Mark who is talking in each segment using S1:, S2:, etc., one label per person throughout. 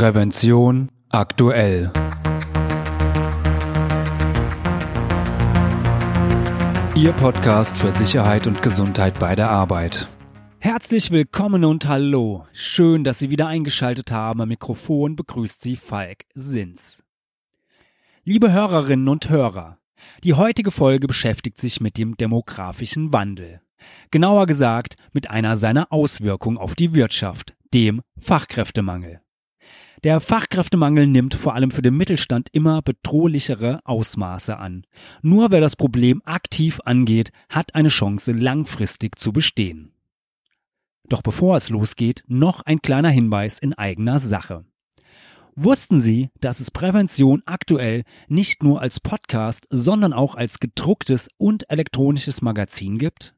S1: Prävention aktuell. Ihr Podcast für Sicherheit und Gesundheit bei der Arbeit.
S2: Herzlich willkommen und hallo. Schön, dass Sie wieder eingeschaltet haben. Am Mikrofon begrüßt Sie Falk Sins. Liebe Hörerinnen und Hörer, die heutige Folge beschäftigt sich mit dem demografischen Wandel. Genauer gesagt mit einer seiner Auswirkungen auf die Wirtschaft, dem Fachkräftemangel. Der Fachkräftemangel nimmt vor allem für den Mittelstand immer bedrohlichere Ausmaße an. Nur wer das Problem aktiv angeht, hat eine Chance langfristig zu bestehen. Doch bevor es losgeht, noch ein kleiner Hinweis in eigener Sache. Wussten Sie, dass es Prävention aktuell nicht nur als Podcast, sondern auch als gedrucktes und elektronisches Magazin gibt?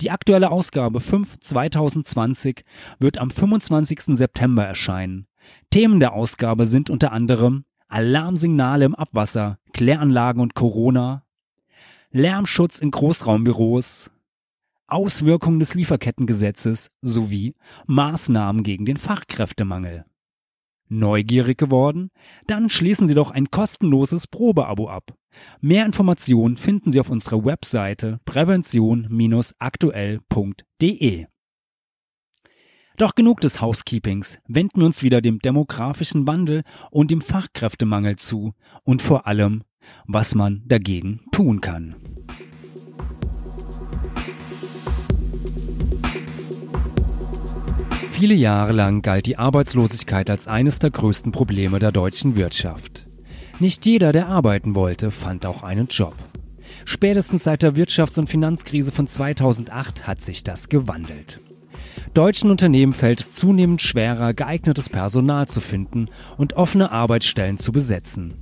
S2: Die aktuelle Ausgabe 5 2020 wird am 25. September erscheinen. Themen der Ausgabe sind unter anderem Alarmsignale im Abwasser, Kläranlagen und Corona, Lärmschutz in Großraumbüros, Auswirkungen des Lieferkettengesetzes sowie Maßnahmen gegen den Fachkräftemangel. Neugierig geworden? Dann schließen Sie doch ein kostenloses Probeabo ab. Mehr Informationen finden Sie auf unserer Webseite prävention-aktuell.de. Doch genug des Housekeepings, wenden wir uns wieder dem demografischen Wandel und dem Fachkräftemangel zu und vor allem, was man dagegen tun kann. Viele Jahre lang galt die Arbeitslosigkeit als eines der größten Probleme der deutschen Wirtschaft. Nicht jeder, der arbeiten wollte, fand auch einen Job. Spätestens seit der Wirtschafts- und Finanzkrise von 2008 hat sich das gewandelt. Deutschen Unternehmen fällt es zunehmend schwerer, geeignetes Personal zu finden und offene Arbeitsstellen zu besetzen.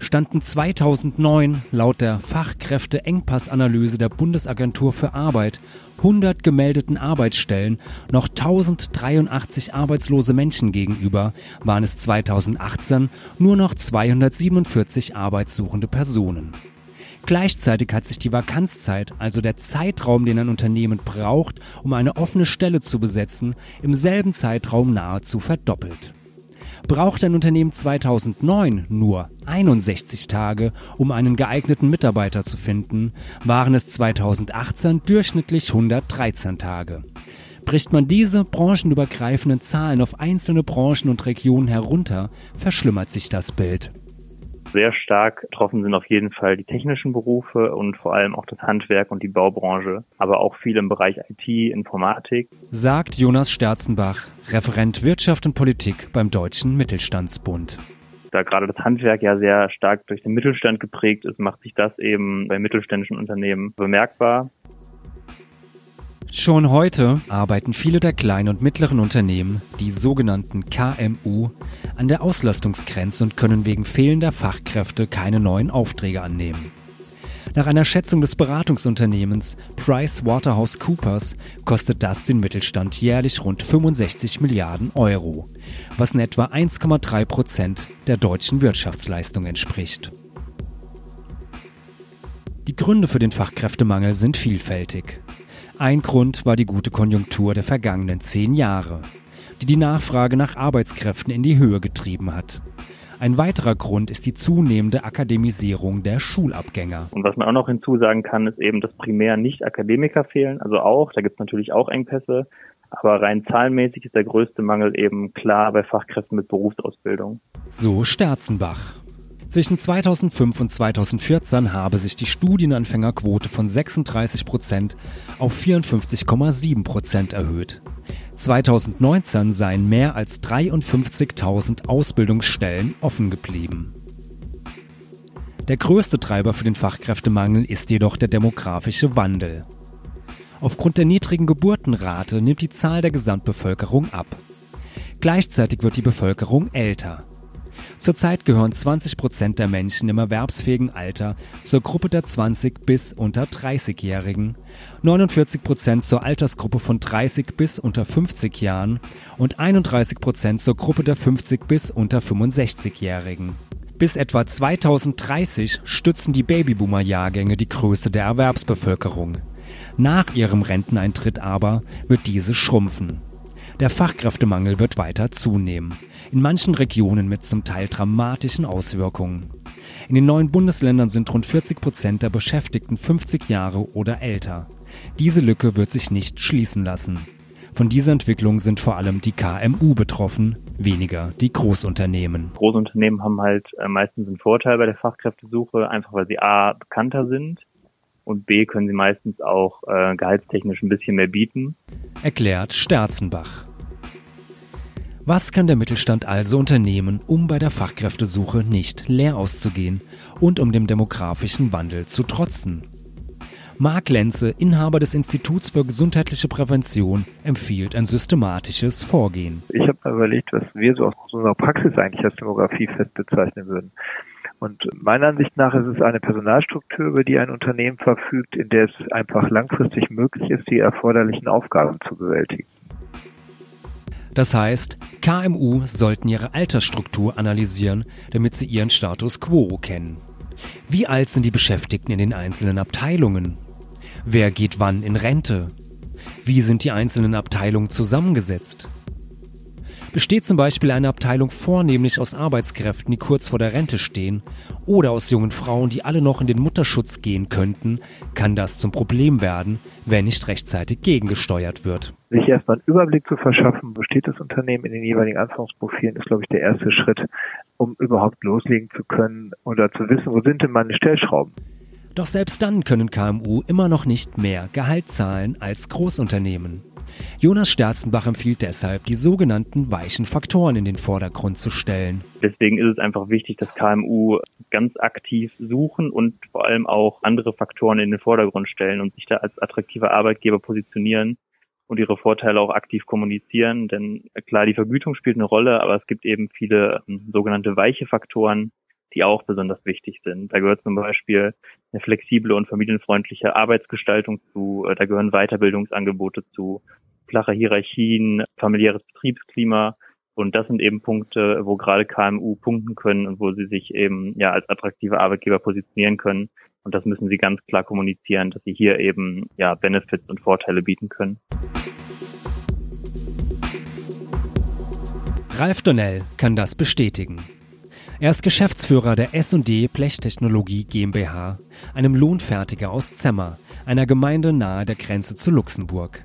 S2: Standen 2009 laut der Fachkräfteengpassanalyse der Bundesagentur für Arbeit 100 gemeldeten Arbeitsstellen noch 1083 arbeitslose Menschen gegenüber, waren es 2018 nur noch 247 arbeitssuchende Personen. Gleichzeitig hat sich die Vakanzzeit, also der Zeitraum, den ein Unternehmen braucht, um eine offene Stelle zu besetzen, im selben Zeitraum nahezu verdoppelt. Braucht ein Unternehmen 2009 nur 61 Tage, um einen geeigneten Mitarbeiter zu finden, waren es 2018 durchschnittlich 113 Tage. Bricht man diese branchenübergreifenden Zahlen auf einzelne Branchen und Regionen herunter, verschlimmert sich das Bild.
S3: Sehr stark betroffen sind auf jeden Fall die technischen Berufe und vor allem auch das Handwerk und die Baubranche, aber auch viel im Bereich IT, Informatik.
S2: Sagt Jonas Sterzenbach, Referent Wirtschaft und Politik beim Deutschen Mittelstandsbund.
S3: Da gerade das Handwerk ja sehr stark durch den Mittelstand geprägt ist, macht sich das eben bei mittelständischen Unternehmen bemerkbar.
S2: Schon heute arbeiten viele der kleinen und mittleren Unternehmen, die sogenannten KMU, an der Auslastungsgrenze und können wegen fehlender Fachkräfte keine neuen Aufträge annehmen. Nach einer Schätzung des Beratungsunternehmens PricewaterhouseCoopers kostet das den Mittelstand jährlich rund 65 Milliarden Euro, was in etwa 1,3 Prozent der deutschen Wirtschaftsleistung entspricht. Die Gründe für den Fachkräftemangel sind vielfältig. Ein Grund war die gute Konjunktur der vergangenen zehn Jahre, die die Nachfrage nach Arbeitskräften in die Höhe getrieben hat. Ein weiterer Grund ist die zunehmende Akademisierung der Schulabgänger.
S3: Und was man auch noch hinzusagen kann, ist eben, dass primär nicht Akademiker fehlen. Also auch, da gibt es natürlich auch Engpässe. Aber rein zahlenmäßig ist der größte Mangel eben klar bei Fachkräften mit Berufsausbildung.
S2: So Sterzenbach. Zwischen 2005 und 2014 habe sich die Studienanfängerquote von 36 Prozent auf 54,7 Prozent erhöht. 2019 seien mehr als 53.000 Ausbildungsstellen offen geblieben. Der größte Treiber für den Fachkräftemangel ist jedoch der demografische Wandel. Aufgrund der niedrigen Geburtenrate nimmt die Zahl der Gesamtbevölkerung ab. Gleichzeitig wird die Bevölkerung älter. Zurzeit gehören 20 Prozent der Menschen im erwerbsfähigen Alter zur Gruppe der 20 bis unter 30-Jährigen, 49 Prozent zur Altersgruppe von 30 bis unter 50 Jahren und 31 Prozent zur Gruppe der 50 bis unter 65-Jährigen. Bis etwa 2030 stützen die Babyboomer-Jahrgänge die Größe der Erwerbsbevölkerung. Nach ihrem Renteneintritt aber wird diese schrumpfen. Der Fachkräftemangel wird weiter zunehmen, in manchen Regionen mit zum Teil dramatischen Auswirkungen. In den neuen Bundesländern sind rund 40 Prozent der Beschäftigten 50 Jahre oder älter. Diese Lücke wird sich nicht schließen lassen. Von dieser Entwicklung sind vor allem die KMU betroffen, weniger die Großunternehmen.
S3: Großunternehmen haben halt äh, meistens einen Vorteil bei der Fachkräftesuche, einfach weil sie A bekannter sind und B können sie meistens auch äh, gehaltstechnisch ein bisschen mehr bieten.
S2: Erklärt Sterzenbach. Was kann der Mittelstand also unternehmen, um bei der Fachkräftesuche nicht leer auszugehen und um dem demografischen Wandel zu trotzen? Marc Lenze, Inhaber des Instituts für gesundheitliche Prävention, empfiehlt ein systematisches Vorgehen.
S4: Ich habe mir überlegt, was wir so aus unserer Praxis eigentlich als Demografie fest bezeichnen würden. Und meiner Ansicht nach ist es eine Personalstruktur, über die ein Unternehmen verfügt, in der es einfach langfristig möglich ist, die erforderlichen Aufgaben zu bewältigen.
S2: Das heißt, KMU sollten ihre Altersstruktur analysieren, damit sie ihren Status quo kennen. Wie alt sind die Beschäftigten in den einzelnen Abteilungen? Wer geht wann in Rente? Wie sind die einzelnen Abteilungen zusammengesetzt? Besteht zum Beispiel eine Abteilung vornehmlich aus Arbeitskräften, die kurz vor der Rente stehen, oder aus jungen Frauen, die alle noch in den Mutterschutz gehen könnten, kann das zum Problem werden, wenn nicht rechtzeitig gegengesteuert wird.
S4: Sich erstmal einen Überblick zu verschaffen, besteht das Unternehmen in den jeweiligen Anforderungsprofilen, ist, glaube ich, der erste Schritt, um überhaupt loslegen zu können oder zu wissen, wo sind denn meine Stellschrauben.
S2: Doch selbst dann können KMU immer noch nicht mehr Gehalt zahlen als Großunternehmen. Jonas Sterzenbach empfiehlt deshalb, die sogenannten weichen Faktoren in den Vordergrund zu stellen.
S3: Deswegen ist es einfach wichtig, dass KMU ganz aktiv suchen und vor allem auch andere Faktoren in den Vordergrund stellen und sich da als attraktiver Arbeitgeber positionieren und ihre Vorteile auch aktiv kommunizieren. Denn klar, die Vergütung spielt eine Rolle, aber es gibt eben viele ähm, sogenannte weiche Faktoren, die auch besonders wichtig sind. Da gehört zum Beispiel eine flexible und familienfreundliche Arbeitsgestaltung zu, äh, da gehören Weiterbildungsangebote zu, flache Hierarchien, familiäres Betriebsklima. Und das sind eben Punkte, wo gerade KMU punkten können und wo sie sich eben ja als attraktive Arbeitgeber positionieren können. Und das müssen sie ganz klar kommunizieren, dass sie hier eben ja Benefits und Vorteile bieten können.
S2: Ralf Donnell kann das bestätigen. Er ist Geschäftsführer der S&D Blechtechnologie GmbH, einem Lohnfertiger aus Zemmer, einer Gemeinde nahe der Grenze zu Luxemburg.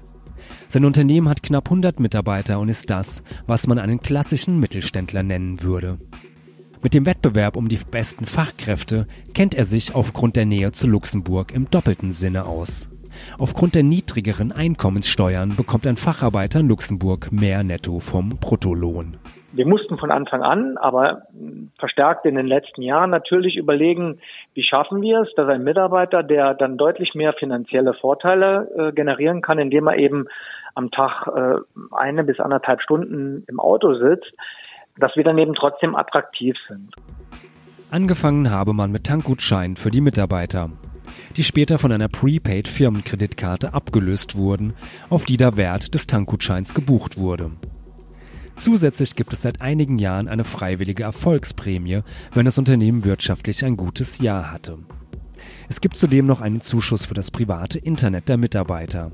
S2: Sein Unternehmen hat knapp 100 Mitarbeiter und ist das, was man einen klassischen Mittelständler nennen würde. Mit dem Wettbewerb um die besten Fachkräfte kennt er sich aufgrund der Nähe zu Luxemburg im doppelten Sinne aus. Aufgrund der niedrigeren Einkommenssteuern bekommt ein Facharbeiter in Luxemburg mehr netto vom Bruttolohn.
S5: Wir mussten von Anfang an, aber verstärkt in den letzten Jahren natürlich überlegen, wie schaffen wir es, dass ein Mitarbeiter, der dann deutlich mehr finanzielle Vorteile äh, generieren kann, indem er eben am Tag äh, eine bis anderthalb Stunden im Auto sitzt, dass wir dann eben trotzdem attraktiv sind.
S2: Angefangen habe man mit Tankgutscheinen für die Mitarbeiter, die später von einer Prepaid Firmenkreditkarte abgelöst wurden, auf die der Wert des Tankgutscheins gebucht wurde. Zusätzlich gibt es seit einigen Jahren eine freiwillige Erfolgsprämie, wenn das Unternehmen wirtschaftlich ein gutes Jahr hatte. Es gibt zudem noch einen Zuschuss für das private Internet der Mitarbeiter.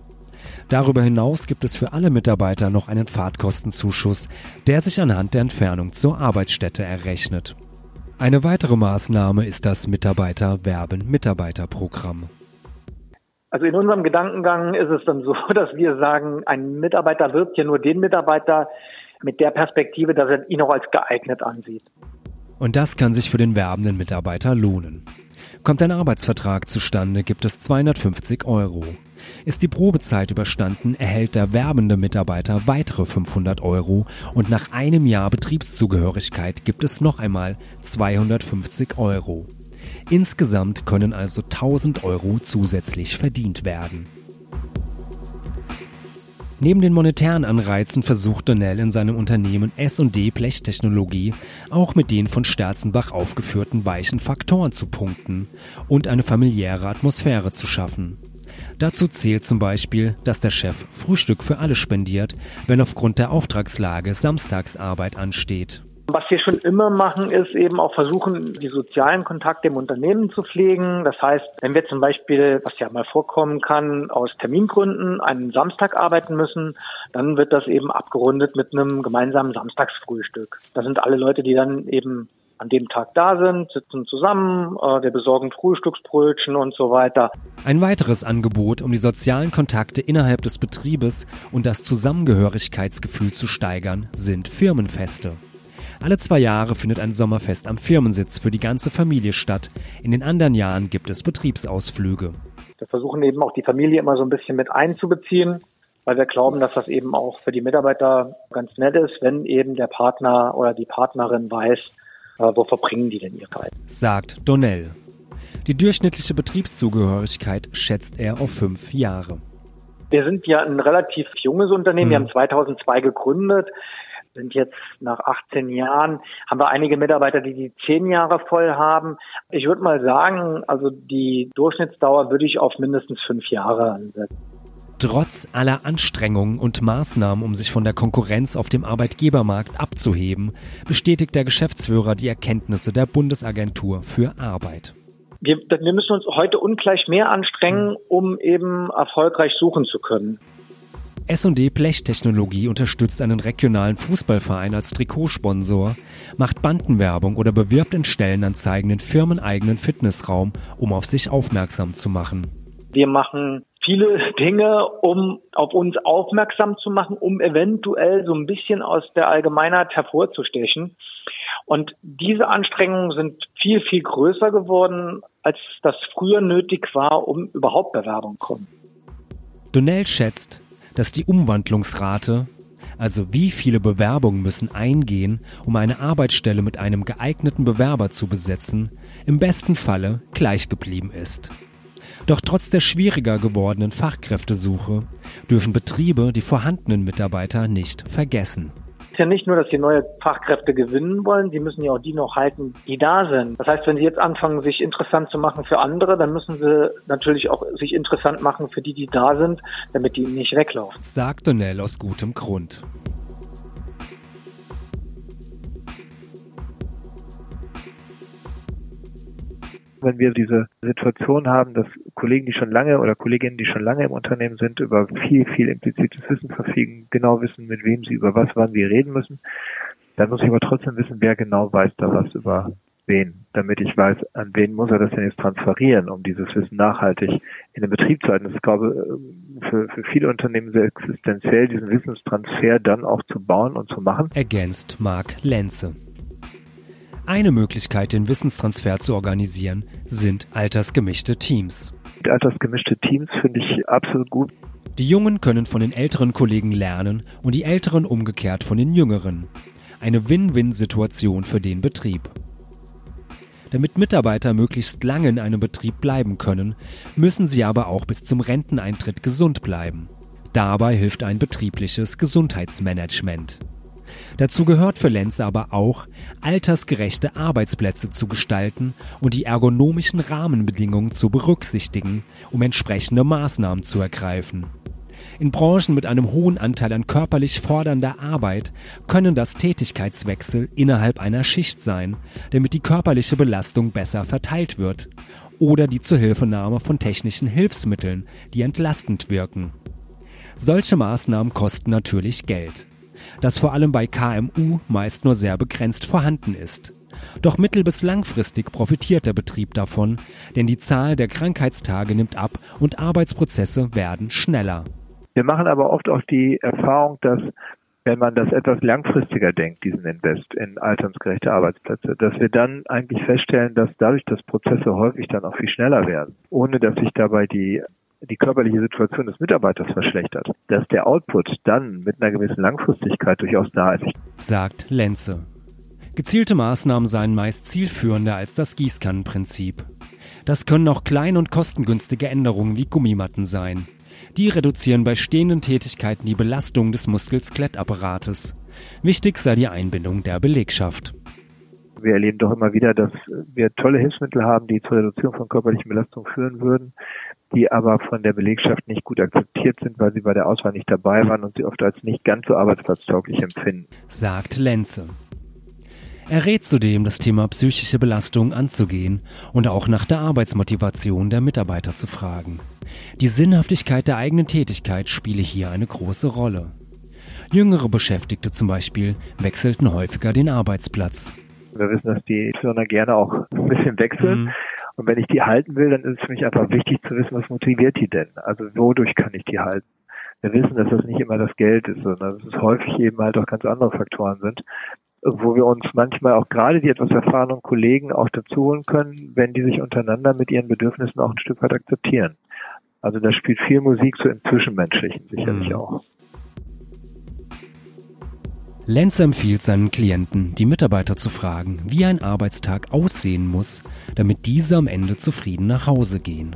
S2: Darüber hinaus gibt es für alle Mitarbeiter noch einen Fahrtkostenzuschuss, der sich anhand der Entfernung zur Arbeitsstätte errechnet. Eine weitere Maßnahme ist das Mitarbeiter-Werben-Mitarbeiter-Programm.
S5: Also in unserem Gedankengang ist es dann so, dass wir sagen, ein Mitarbeiter wirbt hier nur den Mitarbeiter, mit der Perspektive, dass er ihn auch als geeignet ansieht.
S2: Und das kann sich für den werbenden Mitarbeiter lohnen. Kommt ein Arbeitsvertrag zustande, gibt es 250 Euro. Ist die Probezeit überstanden, erhält der werbende Mitarbeiter weitere 500 Euro und nach einem Jahr Betriebszugehörigkeit gibt es noch einmal 250 Euro. Insgesamt können also 1000 Euro zusätzlich verdient werden. Neben den monetären Anreizen versucht Donnell in seinem Unternehmen S&D Blechtechnologie auch mit den von Sterzenbach aufgeführten weichen Faktoren zu punkten und eine familiäre Atmosphäre zu schaffen. Dazu zählt zum Beispiel, dass der Chef Frühstück für alle spendiert, wenn aufgrund der Auftragslage Samstagsarbeit ansteht.
S5: Was wir schon immer machen, ist eben auch versuchen, die sozialen Kontakte im Unternehmen zu pflegen. Das heißt, wenn wir zum Beispiel, was ja mal vorkommen kann, aus Termingründen einen Samstag arbeiten müssen, dann wird das eben abgerundet mit einem gemeinsamen Samstagsfrühstück. Da sind alle Leute, die dann eben an dem Tag da sind, sitzen zusammen, äh, wir besorgen Frühstücksbrötchen und so weiter.
S2: Ein weiteres Angebot, um die sozialen Kontakte innerhalb des Betriebes und das Zusammengehörigkeitsgefühl zu steigern, sind Firmenfeste. Alle zwei Jahre findet ein Sommerfest am Firmensitz für die ganze Familie statt. In den anderen Jahren gibt es Betriebsausflüge.
S5: Wir versuchen eben auch die Familie immer so ein bisschen mit einzubeziehen, weil wir glauben, dass das eben auch für die Mitarbeiter ganz nett ist, wenn eben der Partner oder die Partnerin weiß, äh, wo verbringen die denn ihre Zeit.
S2: Sagt Donnell. Die durchschnittliche Betriebszugehörigkeit schätzt er auf fünf Jahre.
S5: Wir sind ja ein relativ junges Unternehmen. Mhm. Wir haben 2002 gegründet sind jetzt nach 18 Jahren, haben wir einige Mitarbeiter, die die 10 Jahre voll haben. Ich würde mal sagen, also die Durchschnittsdauer würde ich auf mindestens fünf Jahre ansetzen.
S2: Trotz aller Anstrengungen und Maßnahmen, um sich von der Konkurrenz auf dem Arbeitgebermarkt abzuheben, bestätigt der Geschäftsführer die Erkenntnisse der Bundesagentur für Arbeit.
S5: Wir, wir müssen uns heute ungleich mehr anstrengen, um eben erfolgreich suchen zu können.
S2: S&D Blechtechnologie unterstützt einen regionalen Fußballverein als Trikotsponsor, macht Bandenwerbung oder bewirbt in Stellenanzeigen den firmeneigenen Fitnessraum, um auf sich aufmerksam zu machen.
S5: Wir machen viele Dinge, um auf uns aufmerksam zu machen, um eventuell so ein bisschen aus der Allgemeinheit hervorzustechen. Und diese Anstrengungen sind viel, viel größer geworden, als das früher nötig war, um überhaupt Bewerbung kommen.
S2: Donnell schätzt, dass die Umwandlungsrate, also wie viele Bewerbungen müssen eingehen, um eine Arbeitsstelle mit einem geeigneten Bewerber zu besetzen, im besten Falle gleich geblieben ist. Doch trotz der schwieriger gewordenen Fachkräftesuche dürfen Betriebe die vorhandenen Mitarbeiter nicht vergessen
S5: ja nicht nur, dass sie neue Fachkräfte gewinnen wollen, sie müssen ja auch die noch halten, die da sind. Das heißt, wenn sie jetzt anfangen, sich interessant zu machen für andere, dann müssen sie natürlich auch sich interessant machen für die, die da sind, damit die nicht weglaufen.
S2: Sagt Donnell aus gutem Grund.
S4: Wenn wir diese Situation haben, dass Kollegen, die schon lange oder Kolleginnen, die schon lange im Unternehmen sind, über viel, viel implizites Wissen verfügen, genau wissen, mit wem sie über was, wann wir reden müssen, dann muss ich aber trotzdem wissen, wer genau weiß da was über wen, damit ich weiß, an wen muss er das denn jetzt transferieren, um dieses Wissen nachhaltig in den Betrieb zu halten. Das ist, glaube für, für viele Unternehmen sehr existenziell, diesen Wissenstransfer dann auch zu bauen und zu machen.
S2: Ergänzt Marc Lenze. Eine Möglichkeit, den Wissenstransfer zu organisieren, sind altersgemischte Teams.
S4: Altersgemischte Teams finde ich absolut gut.
S2: Die Jungen können von den älteren Kollegen lernen und die Älteren umgekehrt von den Jüngeren. Eine Win-Win-Situation für den Betrieb. Damit Mitarbeiter möglichst lange in einem Betrieb bleiben können, müssen sie aber auch bis zum Renteneintritt gesund bleiben. Dabei hilft ein betriebliches Gesundheitsmanagement. Dazu gehört für Lenz aber auch, altersgerechte Arbeitsplätze zu gestalten und die ergonomischen Rahmenbedingungen zu berücksichtigen, um entsprechende Maßnahmen zu ergreifen. In Branchen mit einem hohen Anteil an körperlich fordernder Arbeit können das Tätigkeitswechsel innerhalb einer Schicht sein, damit die körperliche Belastung besser verteilt wird, oder die Zuhilfenahme von technischen Hilfsmitteln, die entlastend wirken. Solche Maßnahmen kosten natürlich Geld das vor allem bei KMU meist nur sehr begrenzt vorhanden ist. Doch mittel- bis langfristig profitiert der Betrieb davon, denn die Zahl der Krankheitstage nimmt ab und Arbeitsprozesse werden schneller.
S4: Wir machen aber oft auch die Erfahrung, dass wenn man das etwas langfristiger denkt, diesen Invest in alternsgerechte Arbeitsplätze, dass wir dann eigentlich feststellen, dass dadurch, dass Prozesse häufig dann auch viel schneller werden, ohne dass sich dabei die die körperliche Situation des Mitarbeiters verschlechtert, dass der Output dann mit einer gewissen Langfristigkeit durchaus da ist.
S2: Sagt Lenze. Gezielte Maßnahmen seien meist zielführender als das Gießkannenprinzip. Das können auch klein- und kostengünstige Änderungen wie Gummimatten sein. Die reduzieren bei stehenden Tätigkeiten die Belastung des Muskelskelettapparates. Wichtig sei die Einbindung der Belegschaft.
S4: Wir erleben doch immer wieder, dass wir tolle Hilfsmittel haben, die zur Reduzierung von körperlichen Belastungen führen würden die aber von der Belegschaft nicht gut akzeptiert sind, weil sie bei der Auswahl nicht dabei waren und sie oft als nicht ganz so arbeitsplatztauglich empfinden.
S2: Sagt Lenze. Er rät zudem, das Thema psychische Belastung anzugehen und auch nach der Arbeitsmotivation der Mitarbeiter zu fragen. Die Sinnhaftigkeit der eigenen Tätigkeit spiele hier eine große Rolle. Jüngere Beschäftigte zum Beispiel wechselten häufiger den Arbeitsplatz.
S4: Wir wissen, dass die Firma gerne auch ein bisschen wechseln. Mhm. Und wenn ich die halten will, dann ist es für mich einfach wichtig zu wissen, was motiviert die denn? Also wodurch kann ich die halten? Wir wissen, dass das nicht immer das Geld ist, sondern dass es häufig eben halt auch ganz andere Faktoren sind wo wir uns manchmal auch gerade die etwas erfahrenen Kollegen auch dazu holen können, wenn die sich untereinander mit ihren Bedürfnissen auch ein Stück weit akzeptieren. Also da spielt viel Musik so im Zwischenmenschlichen sicherlich mhm. auch.
S2: Lenz empfiehlt seinen Klienten, die Mitarbeiter zu fragen, wie ein Arbeitstag aussehen muss, damit diese am Ende zufrieden nach Hause gehen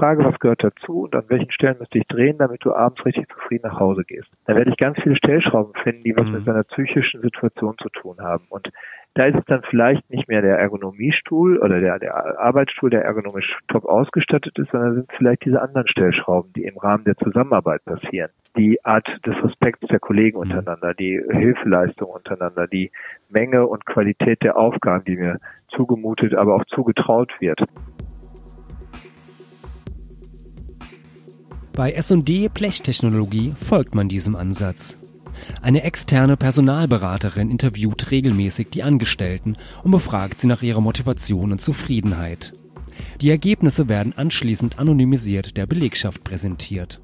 S4: frage, was gehört dazu und an welchen Stellen müsste ich drehen, damit du abends richtig zufrieden nach Hause gehst. Da werde ich ganz viele Stellschrauben finden, die was mhm. mit seiner psychischen Situation zu tun haben. Und da ist es dann vielleicht nicht mehr der Ergonomiestuhl oder der, der Arbeitsstuhl, der ergonomisch top ausgestattet ist, sondern sind vielleicht diese anderen Stellschrauben, die im Rahmen der Zusammenarbeit passieren. Die Art des Respekts der Kollegen mhm. untereinander, die Hilfeleistung untereinander, die Menge und Qualität der Aufgaben, die mir zugemutet, aber auch zugetraut wird.
S2: Bei S&D Blechtechnologie folgt man diesem Ansatz. Eine externe Personalberaterin interviewt regelmäßig die Angestellten und befragt sie nach ihrer Motivation und Zufriedenheit. Die Ergebnisse werden anschließend anonymisiert der Belegschaft präsentiert.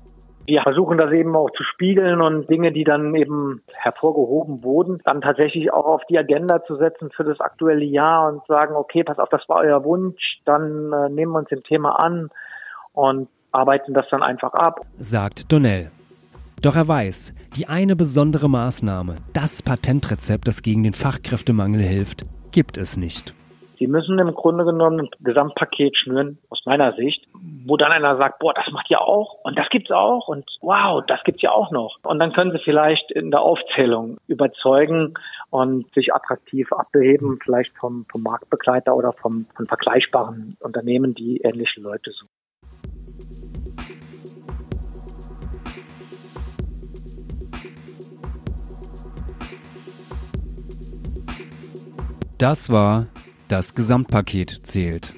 S5: Wir versuchen das eben auch zu spiegeln und Dinge, die dann eben hervorgehoben wurden, dann tatsächlich auch auf die Agenda zu setzen für das aktuelle Jahr und sagen, okay, pass auf, das war euer Wunsch, dann äh, nehmen wir uns dem Thema an und arbeiten das dann einfach ab.
S2: Sagt Donnell. Doch er weiß, die eine besondere Maßnahme, das Patentrezept, das gegen den Fachkräftemangel hilft, gibt es nicht.
S5: Sie müssen im Grunde genommen ein Gesamtpaket schnüren, aus meiner Sicht, wo dann einer sagt, boah, das macht ihr auch und das gibt's auch und wow, das gibt's ja auch noch. Und dann können sie vielleicht in der Aufzählung überzeugen und sich attraktiv abheben, vielleicht vom, vom Marktbegleiter oder vom, von vergleichbaren Unternehmen, die ähnliche Leute suchen.
S2: Das war Das Gesamtpaket zählt.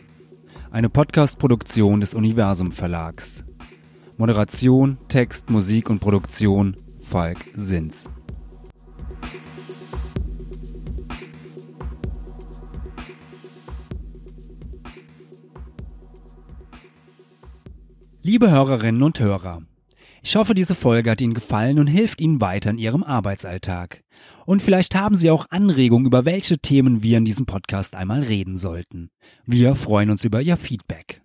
S2: Eine Podcast-Produktion des Universum Verlags. Moderation, Text, Musik und Produktion Falk Sins. Liebe Hörerinnen und Hörer, ich hoffe, diese Folge hat Ihnen gefallen und hilft Ihnen weiter in Ihrem Arbeitsalltag. Und vielleicht haben Sie auch Anregungen, über welche Themen wir in diesem Podcast einmal reden sollten. Wir freuen uns über Ihr Feedback.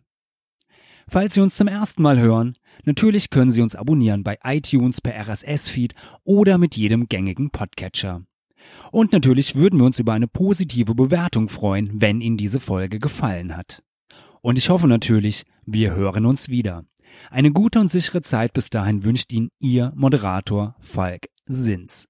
S2: Falls Sie uns zum ersten Mal hören, natürlich können Sie uns abonnieren bei iTunes per RSS-Feed oder mit jedem gängigen Podcatcher. Und natürlich würden wir uns über eine positive Bewertung freuen, wenn Ihnen diese Folge gefallen hat. Und ich hoffe natürlich, wir hören uns wieder. Eine gute und sichere Zeit bis dahin wünscht Ihnen Ihr Moderator Falk Sins.